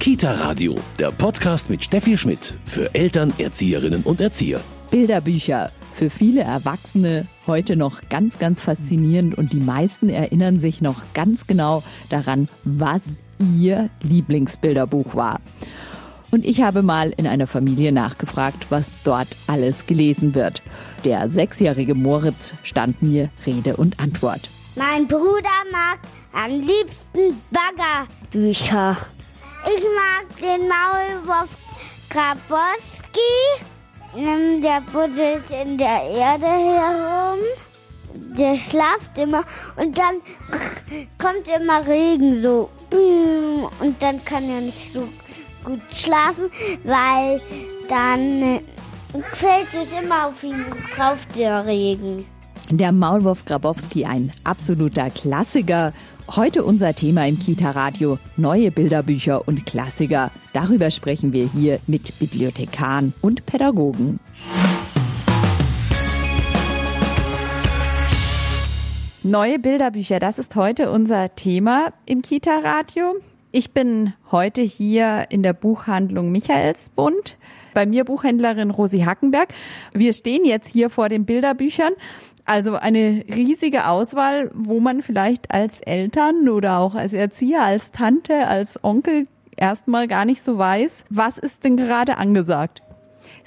Kita Radio, der Podcast mit Steffi Schmidt für Eltern, Erzieherinnen und Erzieher. Bilderbücher. Für viele Erwachsene heute noch ganz, ganz faszinierend und die meisten erinnern sich noch ganz genau daran, was ihr Lieblingsbilderbuch war. Und ich habe mal in einer Familie nachgefragt, was dort alles gelesen wird. Der sechsjährige Moritz stand mir Rede und Antwort. Mein Bruder mag am liebsten Baggerbücher. Ich mag den Maulwurf Grabowski. Der buddelt in der Erde herum. Der schlaft immer und dann kommt immer Regen so. Und dann kann er nicht so gut schlafen, weil dann fällt es immer auf ihn drauf, der Regen. Der Maulwurf Grabowski, ein absoluter Klassiker. Heute unser Thema im Kita-Radio, neue Bilderbücher und Klassiker. Darüber sprechen wir hier mit Bibliothekaren und Pädagogen. Neue Bilderbücher, das ist heute unser Thema im Kita-Radio. Ich bin heute hier in der Buchhandlung Michaelsbund. Bei mir Buchhändlerin Rosi Hackenberg. Wir stehen jetzt hier vor den Bilderbüchern also eine riesige Auswahl, wo man vielleicht als Eltern oder auch als Erzieher, als Tante, als Onkel erstmal gar nicht so weiß, was ist denn gerade angesagt.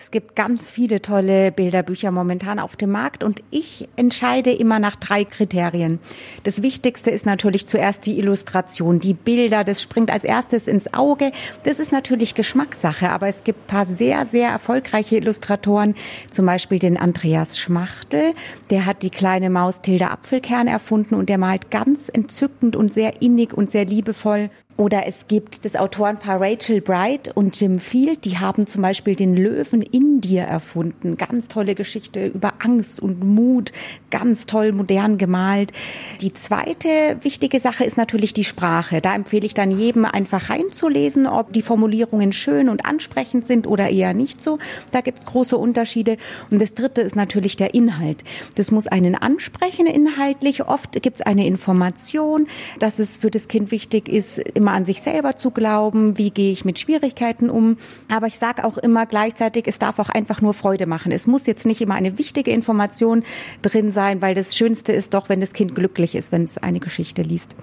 Es gibt ganz viele tolle Bilderbücher momentan auf dem Markt und ich entscheide immer nach drei Kriterien. Das Wichtigste ist natürlich zuerst die Illustration, die Bilder, das springt als erstes ins Auge. Das ist natürlich Geschmackssache, aber es gibt paar sehr, sehr erfolgreiche Illustratoren, zum Beispiel den Andreas Schmachtel, der hat die kleine Maus Tilda Apfelkern erfunden und der malt ganz entzückend und sehr innig und sehr liebevoll. Oder es gibt das Autorenpaar Rachel Bright und Jim Field, die haben zum Beispiel den Löwen in dir erfunden. Ganz tolle Geschichte über Angst und Mut, ganz toll modern gemalt. Die zweite wichtige Sache ist natürlich die Sprache. Da empfehle ich dann jedem einfach reinzulesen, ob die Formulierungen schön und ansprechend sind oder eher nicht so. Da gibt es große Unterschiede. Und das dritte ist natürlich der Inhalt. Das muss einen ansprechen inhaltlich. Oft gibt es eine Information, dass es für das Kind wichtig ist, immer an sich selber zu glauben, wie gehe ich mit Schwierigkeiten um. Aber ich sage auch immer gleichzeitig, es darf auch einfach nur Freude machen. Es muss jetzt nicht immer eine wichtige Information drin sein, weil das Schönste ist doch, wenn das Kind glücklich ist, wenn es eine Geschichte liest.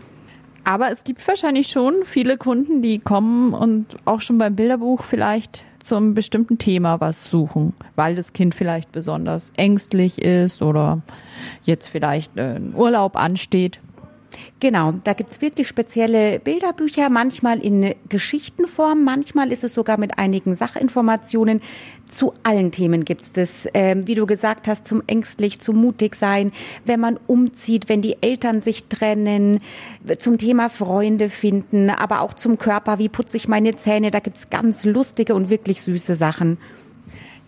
Aber es gibt wahrscheinlich schon viele Kunden, die kommen und auch schon beim Bilderbuch vielleicht zum bestimmten Thema was suchen, weil das Kind vielleicht besonders ängstlich ist oder jetzt vielleicht ein Urlaub ansteht. Genau, da gibt's wirklich spezielle Bilderbücher, manchmal in Geschichtenform, manchmal ist es sogar mit einigen Sachinformationen. Zu allen Themen gibt's das, ähm, wie du gesagt hast, zum ängstlich, zum mutig sein, wenn man umzieht, wenn die Eltern sich trennen, zum Thema Freunde finden, aber auch zum Körper, wie putze ich meine Zähne, da gibt's ganz lustige und wirklich süße Sachen.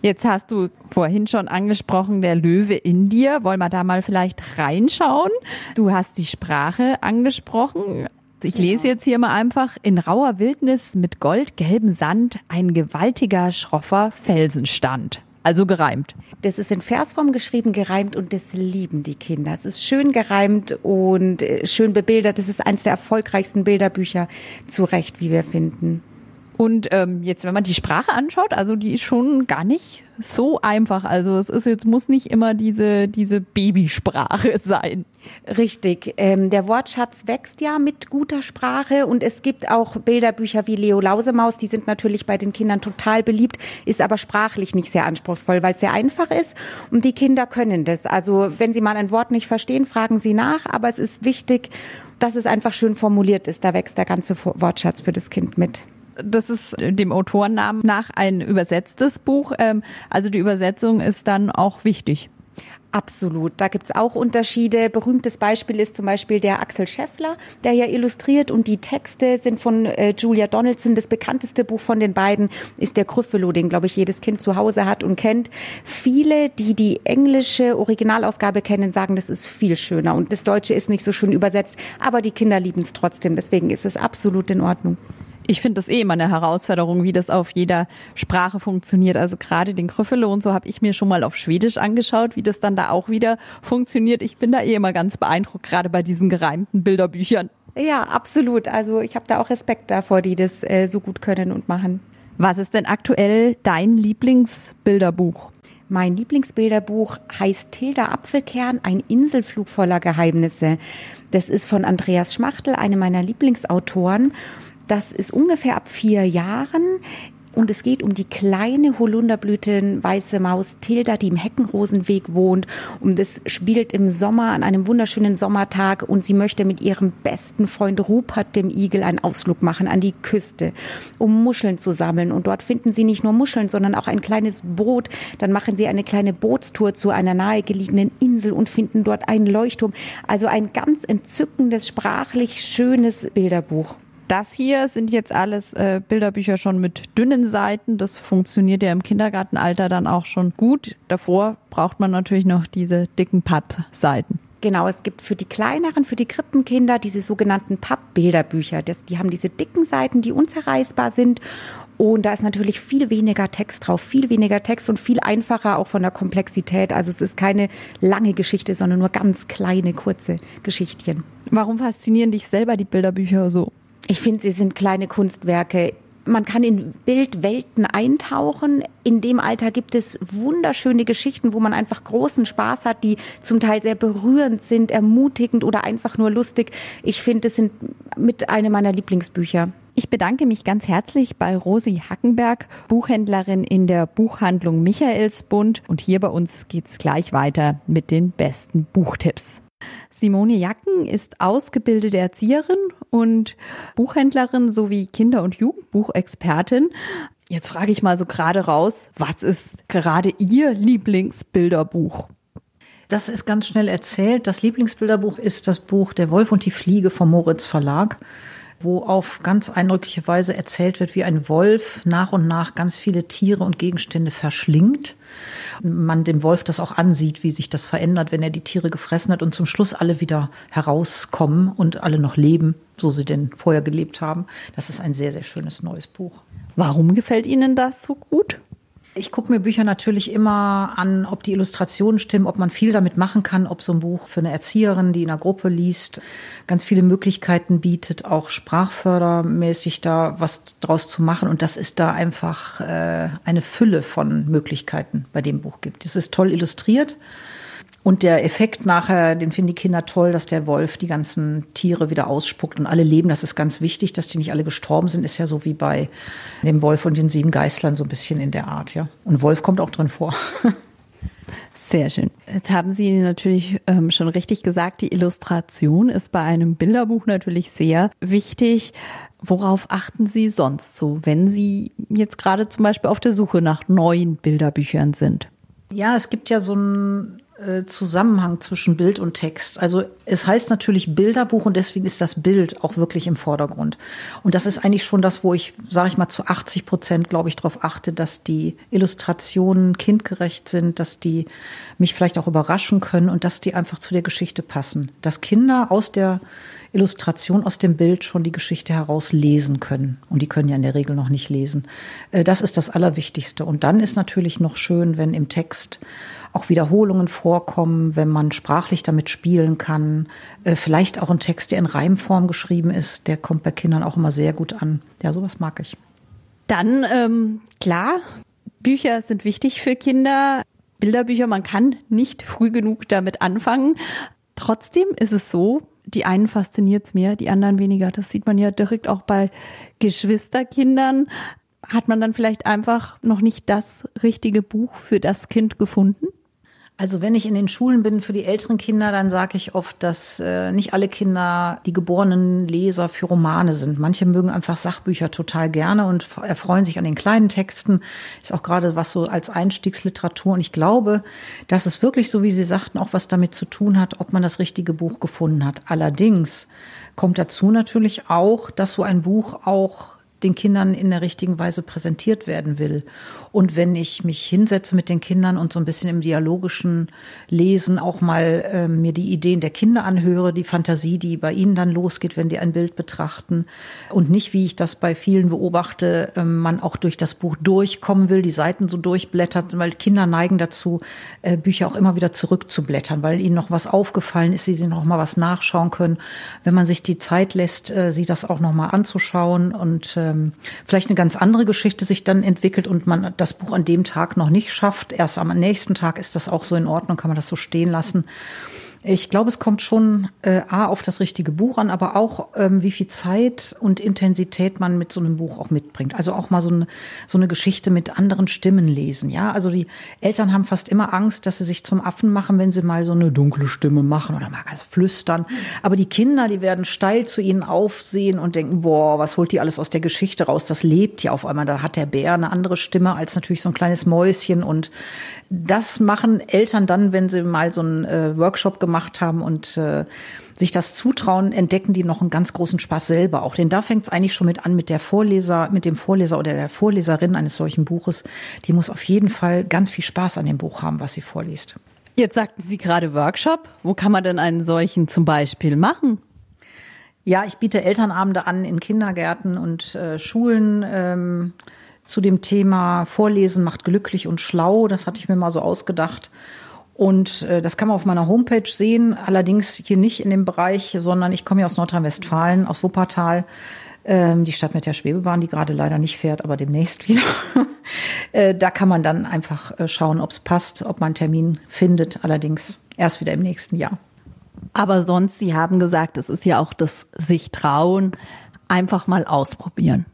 Jetzt hast du vorhin schon angesprochen, der Löwe in dir. Wollen wir da mal vielleicht reinschauen? Du hast die Sprache angesprochen. Ich lese jetzt hier mal einfach in rauer Wildnis mit goldgelbem Sand ein gewaltiger, schroffer Felsenstand. Also gereimt. Das ist in Versform geschrieben, gereimt und das lieben die Kinder. Es ist schön gereimt und äh, schön bebildert. Das ist eines der erfolgreichsten Bilderbücher zu Recht, wie wir finden. Und ähm, jetzt, wenn man die Sprache anschaut, also die ist schon gar nicht so einfach. Also es ist jetzt muss nicht immer diese diese Babysprache sein. Richtig. Ähm, der Wortschatz wächst ja mit guter Sprache und es gibt auch Bilderbücher wie Leo Lausemaus, die sind natürlich bei den Kindern total beliebt, ist aber sprachlich nicht sehr anspruchsvoll, weil es sehr einfach ist und die Kinder können das. Also wenn sie mal ein Wort nicht verstehen, fragen sie nach, aber es ist wichtig, dass es einfach schön formuliert ist. Da wächst der ganze Wortschatz für das Kind mit. Das ist dem Autorennamen nach ein übersetztes Buch. Ähm, also die Übersetzung ist dann auch wichtig. Absolut. Da gibt's auch Unterschiede. Berühmtes Beispiel ist zum Beispiel der Axel Scheffler, der ja illustriert und die Texte sind von äh, Julia Donaldson. Das bekannteste Buch von den beiden ist der Gryffalo, den, glaube ich, jedes Kind zu Hause hat und kennt. Viele, die die englische Originalausgabe kennen, sagen, das ist viel schöner und das Deutsche ist nicht so schön übersetzt, aber die Kinder lieben es trotzdem. Deswegen ist es absolut in Ordnung. Ich finde das eh immer eine Herausforderung, wie das auf jeder Sprache funktioniert. Also gerade den Krüffele und so habe ich mir schon mal auf Schwedisch angeschaut, wie das dann da auch wieder funktioniert. Ich bin da eh immer ganz beeindruckt, gerade bei diesen gereimten Bilderbüchern. Ja, absolut. Also ich habe da auch Respekt davor, die das äh, so gut können und machen. Was ist denn aktuell dein Lieblingsbilderbuch? Mein Lieblingsbilderbuch heißt Tilda Apfelkern, ein Inselflug voller Geheimnisse. Das ist von Andreas Schmachtel, einem meiner Lieblingsautoren. Das ist ungefähr ab vier Jahren. Und es geht um die kleine Holunderblüten weiße Maus Tilda, die im Heckenrosenweg wohnt. Und das spielt im Sommer an einem wunderschönen Sommertag. Und sie möchte mit ihrem besten Freund Rupert, dem Igel, einen Ausflug machen an die Küste, um Muscheln zu sammeln. Und dort finden sie nicht nur Muscheln, sondern auch ein kleines Boot. Dann machen sie eine kleine Bootstour zu einer nahegelegenen Insel und finden dort einen Leuchtturm. Also ein ganz entzückendes, sprachlich schönes Bilderbuch. Das hier sind jetzt alles äh, Bilderbücher schon mit dünnen Seiten. Das funktioniert ja im Kindergartenalter dann auch schon gut. Davor braucht man natürlich noch diese dicken Pappseiten. Genau, es gibt für die kleineren, für die Krippenkinder diese sogenannten Pappbilderbücher. Das, die haben diese dicken Seiten, die unzerreißbar sind. Und da ist natürlich viel weniger Text drauf, viel weniger Text und viel einfacher auch von der Komplexität. Also es ist keine lange Geschichte, sondern nur ganz kleine, kurze Geschichtchen. Warum faszinieren dich selber die Bilderbücher so? Ich finde, sie sind kleine Kunstwerke. Man kann in Bildwelten eintauchen. In dem Alter gibt es wunderschöne Geschichten, wo man einfach großen Spaß hat, die zum Teil sehr berührend sind, ermutigend oder einfach nur lustig. Ich finde, es sind mit einem meiner Lieblingsbücher. Ich bedanke mich ganz herzlich bei Rosi Hackenberg, Buchhändlerin in der Buchhandlung Michaelsbund. Und hier bei uns geht's gleich weiter mit den besten Buchtipps. Simone Jacken ist ausgebildete Erzieherin und Buchhändlerin sowie Kinder- und Jugendbuchexpertin. Jetzt frage ich mal so gerade raus, was ist gerade Ihr Lieblingsbilderbuch? Das ist ganz schnell erzählt. Das Lieblingsbilderbuch ist das Buch Der Wolf und die Fliege vom Moritz Verlag wo auf ganz eindrückliche Weise erzählt wird, wie ein Wolf nach und nach ganz viele Tiere und Gegenstände verschlingt. Man dem Wolf das auch ansieht, wie sich das verändert, wenn er die Tiere gefressen hat und zum Schluss alle wieder herauskommen und alle noch leben, so sie denn vorher gelebt haben. Das ist ein sehr, sehr schönes neues Buch. Warum gefällt Ihnen das so gut? Ich gucke mir Bücher natürlich immer an, ob die Illustrationen stimmen, ob man viel damit machen kann, ob so ein Buch für eine Erzieherin, die in einer Gruppe liest, ganz viele Möglichkeiten bietet, auch sprachfördermäßig da was draus zu machen. Und das ist da einfach äh, eine Fülle von Möglichkeiten bei dem Buch gibt. Es ist toll illustriert. Und der Effekt nachher, den finden die Kinder toll, dass der Wolf die ganzen Tiere wieder ausspuckt und alle leben. Das ist ganz wichtig, dass die nicht alle gestorben sind. Ist ja so wie bei dem Wolf und den sieben Geißlern so ein bisschen in der Art, ja. Und Wolf kommt auch drin vor. Sehr schön. Jetzt haben Sie natürlich ähm, schon richtig gesagt, die Illustration ist bei einem Bilderbuch natürlich sehr wichtig. Worauf achten Sie sonst so, wenn Sie jetzt gerade zum Beispiel auf der Suche nach neuen Bilderbüchern sind? Ja, es gibt ja so ein äh, Zusammenhang zwischen Bild und Text. Also es heißt natürlich Bilderbuch und deswegen ist das Bild auch wirklich im Vordergrund. Und das ist eigentlich schon das, wo ich, sage ich mal, zu 80 Prozent, glaube ich, darauf achte, dass die Illustrationen kindgerecht sind, dass die mich vielleicht auch überraschen können und dass die einfach zu der Geschichte passen. Dass Kinder aus der Illustration aus dem Bild schon die Geschichte heraus lesen können. Und die können ja in der Regel noch nicht lesen. Äh, das ist das Allerwichtigste. Und dann ist natürlich noch schön, wenn im Text auch Wiederholungen vorkommen, wenn man sprachlich damit spielen kann. Äh, vielleicht auch ein Text, der in Reimform geschrieben ist, der kommt bei Kindern auch immer sehr gut an. Ja, sowas mag ich. Dann, ähm, klar, Bücher sind wichtig für Kinder. Bilderbücher, man kann nicht früh genug damit anfangen. Trotzdem ist es so, die einen fasziniert es mehr, die anderen weniger. Das sieht man ja direkt auch bei Geschwisterkindern. Hat man dann vielleicht einfach noch nicht das richtige Buch für das Kind gefunden? Also wenn ich in den Schulen bin für die älteren Kinder, dann sage ich oft, dass äh, nicht alle Kinder die geborenen Leser für Romane sind. Manche mögen einfach Sachbücher total gerne und erfreuen sich an den kleinen Texten. Ist auch gerade was so als Einstiegsliteratur. Und ich glaube, dass es wirklich, so wie Sie sagten, auch was damit zu tun hat, ob man das richtige Buch gefunden hat. Allerdings kommt dazu natürlich auch, dass so ein Buch auch den Kindern in der richtigen Weise präsentiert werden will. Und wenn ich mich hinsetze mit den Kindern und so ein bisschen im dialogischen Lesen auch mal äh, mir die Ideen der Kinder anhöre, die Fantasie, die bei ihnen dann losgeht, wenn die ein Bild betrachten und nicht, wie ich das bei vielen beobachte, äh, man auch durch das Buch durchkommen will, die Seiten so durchblättert, weil Kinder neigen dazu, äh, Bücher auch immer wieder zurückzublättern, weil ihnen noch was aufgefallen ist, sie sich noch mal was nachschauen können. Wenn man sich die Zeit lässt, äh, sie das auch noch mal anzuschauen und ähm, vielleicht eine ganz andere Geschichte sich dann entwickelt und man das Buch an dem Tag noch nicht schafft, erst am nächsten Tag ist das auch so in Ordnung, kann man das so stehen lassen. Ich glaube, es kommt schon äh, A auf das richtige Buch an, aber auch ähm, wie viel Zeit und Intensität man mit so einem Buch auch mitbringt. Also auch mal so eine, so eine Geschichte mit anderen Stimmen lesen. Ja, also die Eltern haben fast immer Angst, dass sie sich zum Affen machen, wenn sie mal so eine dunkle Stimme machen oder mal ganz flüstern. Aber die Kinder, die werden steil zu ihnen aufsehen und denken, boah, was holt die alles aus der Geschichte raus? Das lebt ja auf einmal. Da hat der Bär eine andere Stimme als natürlich so ein kleines Mäuschen und das machen Eltern dann, wenn sie mal so einen äh, Workshop gemacht haben und äh, sich das zutrauen, entdecken die noch einen ganz großen Spaß selber auch. Denn da fängt es eigentlich schon mit an mit der Vorleser, mit dem Vorleser oder der Vorleserin eines solchen Buches. Die muss auf jeden Fall ganz viel Spaß an dem Buch haben, was sie vorliest. Jetzt sagten Sie gerade Workshop. Wo kann man denn einen solchen zum Beispiel machen? Ja, ich biete Elternabende an in Kindergärten und äh, Schulen. Ähm, zu dem Thema Vorlesen macht glücklich und schlau. Das hatte ich mir mal so ausgedacht. Und äh, das kann man auf meiner Homepage sehen, allerdings hier nicht in dem Bereich, sondern ich komme ja aus Nordrhein-Westfalen, aus Wuppertal, ähm, die Stadt mit der Schwebebahn, die gerade leider nicht fährt, aber demnächst wieder. äh, da kann man dann einfach äh, schauen, ob es passt, ob man einen Termin findet, allerdings erst wieder im nächsten Jahr. Aber sonst, Sie haben gesagt, es ist ja auch das sich trauen, einfach mal ausprobieren.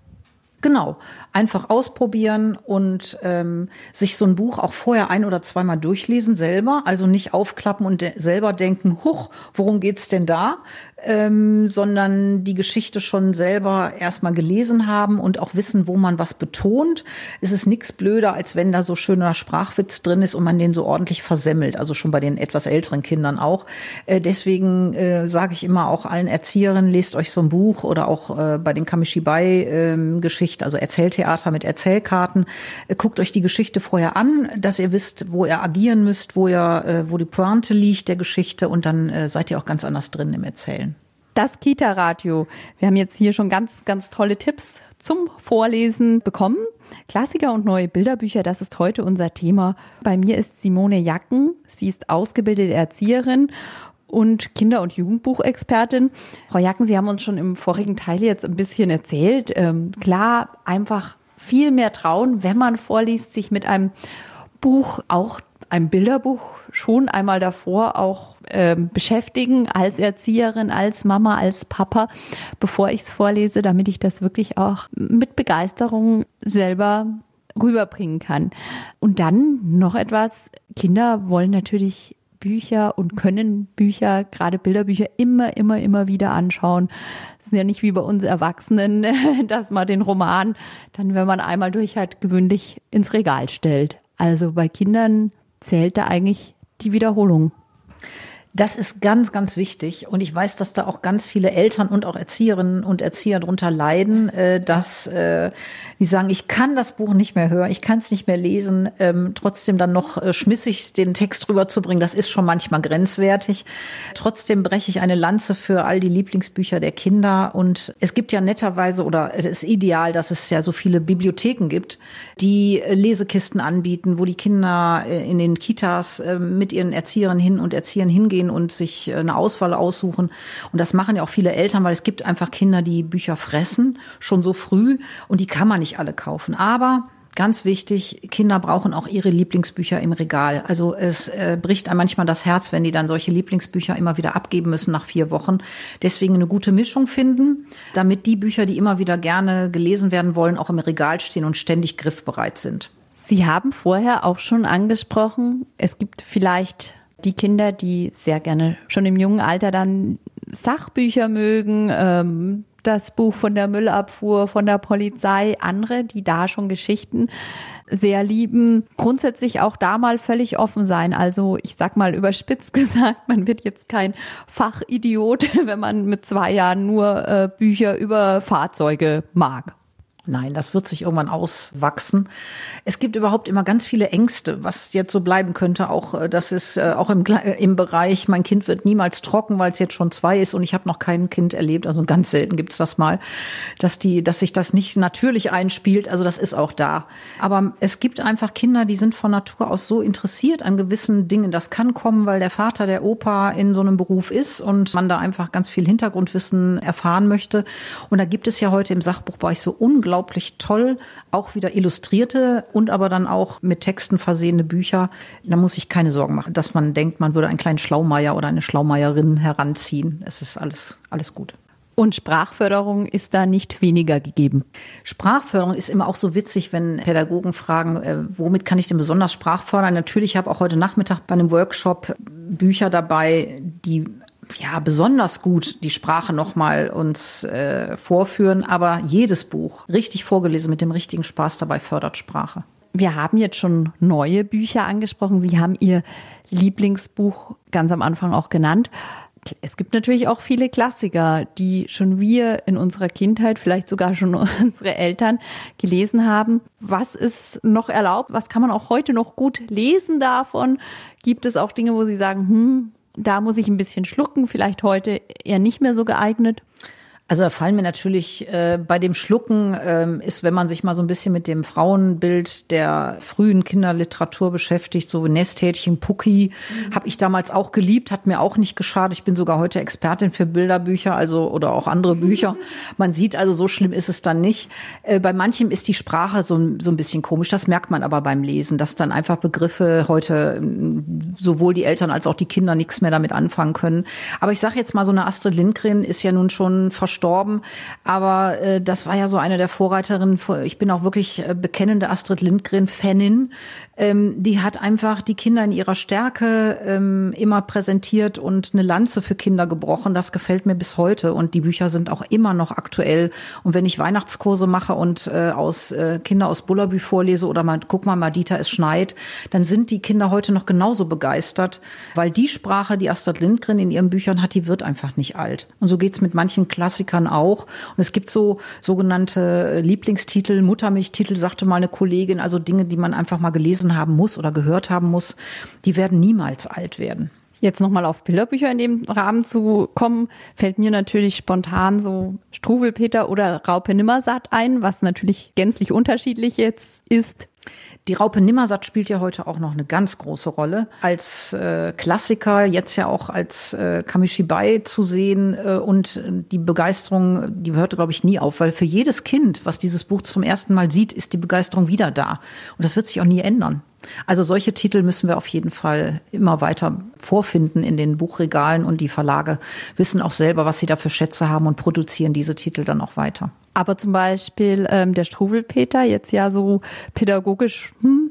Genau, einfach ausprobieren und ähm, sich so ein Buch auch vorher ein oder zweimal durchlesen selber, also nicht aufklappen und de selber denken, huch, worum geht's denn da, ähm, sondern die Geschichte schon selber erstmal gelesen haben und auch wissen, wo man was betont. Es ist nichts blöder, als wenn da so schöner Sprachwitz drin ist und man den so ordentlich versemmelt, also schon bei den etwas älteren Kindern auch. Äh, deswegen äh, sage ich immer auch allen Erzieherinnen, lest euch so ein Buch oder auch äh, bei den Kamishibai-Geschichten, ähm, also Erzähltheater mit Erzählkarten, äh, guckt euch die Geschichte vorher an, dass ihr wisst, wo ihr agieren müsst, wo ihr, äh, wo die Pointe liegt der Geschichte und dann äh, seid ihr auch ganz anders drin im Erzählen das Kita-Radio. Wir haben jetzt hier schon ganz, ganz tolle Tipps zum Vorlesen bekommen. Klassiker und neue Bilderbücher, das ist heute unser Thema. Bei mir ist Simone Jacken. Sie ist ausgebildete Erzieherin und Kinder- und Jugendbuchexpertin. Frau Jacken, Sie haben uns schon im vorigen Teil jetzt ein bisschen erzählt. Ähm, klar, einfach viel mehr trauen, wenn man vorliest, sich mit einem Buch, auch einem Bilderbuch, schon einmal davor auch äh, beschäftigen als Erzieherin, als Mama, als Papa, bevor ich es vorlese, damit ich das wirklich auch mit Begeisterung selber rüberbringen kann. Und dann noch etwas, Kinder wollen natürlich Bücher und können Bücher, gerade Bilderbücher, immer, immer, immer wieder anschauen. Es ist ja nicht wie bei uns Erwachsenen, dass man den Roman dann, wenn man einmal durch hat, gewöhnlich ins Regal stellt. Also bei Kindern zählt da eigentlich die Wiederholung. Das ist ganz, ganz wichtig. Und ich weiß, dass da auch ganz viele Eltern und auch Erzieherinnen und Erzieher drunter leiden, äh, dass äh, die sagen, ich kann das Buch nicht mehr hören, ich kann es nicht mehr lesen, ähm, trotzdem dann noch äh, schmissig den Text rüberzubringen, das ist schon manchmal grenzwertig. Trotzdem breche ich eine Lanze für all die Lieblingsbücher der Kinder. Und es gibt ja netterweise oder es ist ideal, dass es ja so viele Bibliotheken gibt, die Lesekisten anbieten, wo die Kinder in den Kitas mit ihren Erzieherinnen hin und Erziehern hingehen hingehen und sich äh, eine Auswahl aussuchen. Und das machen ja auch viele Eltern, weil es gibt einfach Kinder, die Bücher fressen, schon so früh. Und die kann man nicht alle kaufen. Aber Ganz wichtig, Kinder brauchen auch ihre Lieblingsbücher im Regal. Also es äh, bricht einem manchmal das Herz, wenn die dann solche Lieblingsbücher immer wieder abgeben müssen nach vier Wochen. Deswegen eine gute Mischung finden, damit die Bücher, die immer wieder gerne gelesen werden wollen, auch im Regal stehen und ständig griffbereit sind. Sie haben vorher auch schon angesprochen, es gibt vielleicht die Kinder, die sehr gerne schon im jungen Alter dann Sachbücher mögen, ähm, das Buch von der Müllabfuhr, von der Polizei, andere, die da schon Geschichten sehr lieben, grundsätzlich auch da mal völlig offen sein. Also ich sag mal überspitzt gesagt, man wird jetzt kein Fachidiot, wenn man mit zwei Jahren nur äh, Bücher über Fahrzeuge mag. Nein, das wird sich irgendwann auswachsen. Es gibt überhaupt immer ganz viele Ängste, was jetzt so bleiben könnte. Auch äh, das ist äh, auch im, im Bereich, mein Kind wird niemals trocken, weil es jetzt schon zwei ist und ich habe noch kein Kind erlebt. Also ganz selten gibt's das mal, dass die, dass sich das nicht natürlich einspielt. Also das ist auch da. Aber es gibt einfach Kinder, die sind von Natur aus so interessiert an gewissen Dingen. Das kann kommen, weil der Vater, der Opa in so einem Beruf ist und man da einfach ganz viel Hintergrundwissen erfahren möchte. Und da gibt es ja heute im Sachbuchbereich so unglaublich unglaublich toll, auch wieder illustrierte und aber dann auch mit Texten versehene Bücher. Da muss ich keine Sorgen machen, dass man denkt, man würde einen kleinen Schlaumeier oder eine Schlaumeierin heranziehen. Es ist alles, alles gut. Und Sprachförderung ist da nicht weniger gegeben. Sprachförderung ist immer auch so witzig, wenn Pädagogen fragen, äh, womit kann ich denn besonders Sprach fördern? Natürlich habe auch heute Nachmittag bei einem Workshop Bücher dabei, die ja besonders gut die Sprache nochmal uns äh, vorführen, aber jedes Buch richtig vorgelesen mit dem richtigen Spaß dabei fördert Sprache. Wir haben jetzt schon neue Bücher angesprochen. Sie haben Ihr Lieblingsbuch ganz am Anfang auch genannt. Es gibt natürlich auch viele Klassiker, die schon wir in unserer Kindheit, vielleicht sogar schon unsere Eltern gelesen haben. Was ist noch erlaubt? Was kann man auch heute noch gut lesen davon? Gibt es auch Dinge, wo Sie sagen, hm, da muss ich ein bisschen schlucken, vielleicht heute eher nicht mehr so geeignet. Also da fallen mir natürlich äh, bei dem Schlucken ähm, ist, wenn man sich mal so ein bisschen mit dem Frauenbild der frühen Kinderliteratur beschäftigt, so Nesthätchen, Pucki, mhm. habe ich damals auch geliebt, hat mir auch nicht geschadet. Ich bin sogar heute Expertin für Bilderbücher, also oder auch andere Bücher. Man sieht also, so schlimm ist es dann nicht. Äh, bei manchem ist die Sprache so, so ein bisschen komisch. Das merkt man aber beim Lesen, dass dann einfach Begriffe heute sowohl die Eltern als auch die Kinder nichts mehr damit anfangen können. Aber ich sage jetzt mal, so eine Astrid Lindgren ist ja nun schon verstorben verstorben. Aber äh, das war ja so eine der Vorreiterinnen. Ich bin auch wirklich äh, bekennende Astrid Lindgren-Fanin. Ähm, die hat einfach die Kinder in ihrer Stärke ähm, immer präsentiert und eine Lanze für Kinder gebrochen. Das gefällt mir bis heute. Und die Bücher sind auch immer noch aktuell. Und wenn ich Weihnachtskurse mache und äh, aus äh, Kinder aus Bullabü vorlese oder mal, guck mal, Madita, es schneit, dann sind die Kinder heute noch genauso begeistert, weil die Sprache, die Astrid Lindgren in ihren Büchern hat, die wird einfach nicht alt. Und so geht's mit manchen Klassikern Klassikern auch. Und es gibt so sogenannte Lieblingstitel, Muttermilchtitel, sagte mal eine Kollegin, also Dinge, die man einfach mal gelesen haben muss oder gehört haben muss, die werden niemals alt werden. Jetzt nochmal auf Bilderbücher in dem Rahmen zu kommen, fällt mir natürlich spontan so Struwelpeter oder Raupe Nimmersatt ein, was natürlich gänzlich unterschiedlich jetzt ist. Die Raupe Nimmersatt spielt ja heute auch noch eine ganz große Rolle. Als äh, Klassiker, jetzt ja auch als äh, Kamishibai zu sehen äh, und die Begeisterung, die hört, glaube ich, nie auf, weil für jedes Kind, was dieses Buch zum ersten Mal sieht, ist die Begeisterung wieder da. Und das wird sich auch nie ändern. Also solche Titel müssen wir auf jeden Fall immer weiter vorfinden in den Buchregalen und die Verlage wissen auch selber, was sie da für Schätze haben und produzieren diese Titel dann auch weiter. Aber zum Beispiel ähm, der Struwelpeter, jetzt ja so pädagogisch. Hm.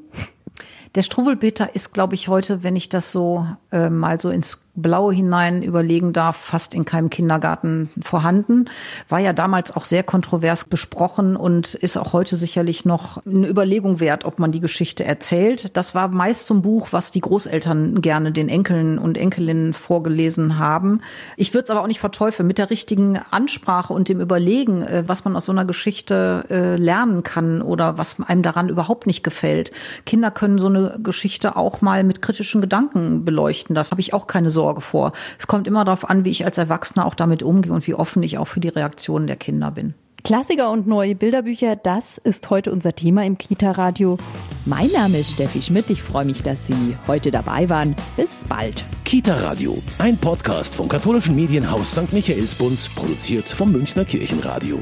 Der Struwelpeter ist, glaube ich, heute, wenn ich das so äh, mal so ins Blaue hinein überlegen darf, fast in keinem Kindergarten vorhanden. War ja damals auch sehr kontrovers besprochen und ist auch heute sicherlich noch eine Überlegung wert, ob man die Geschichte erzählt. Das war meist zum Buch, was die Großeltern gerne den Enkeln und Enkelinnen vorgelesen haben. Ich würde es aber auch nicht verteufeln. Mit der richtigen Ansprache und dem Überlegen, äh, was man aus so einer Geschichte äh, lernen kann oder was einem daran überhaupt nicht gefällt. Kinder können so eine Geschichte auch mal mit kritischen Gedanken beleuchten. Da habe ich auch keine Sorge Sorge vor. Es kommt immer darauf an, wie ich als Erwachsener auch damit umgehe und wie offen ich auch für die Reaktionen der Kinder bin. Klassiker und neue Bilderbücher, das ist heute unser Thema im Kita-Radio. Mein Name ist Steffi Schmidt. Ich freue mich, dass Sie heute dabei waren. Bis bald. Kita-Radio, ein Podcast vom katholischen Medienhaus St. Michaelsbund, produziert vom Münchner Kirchenradio.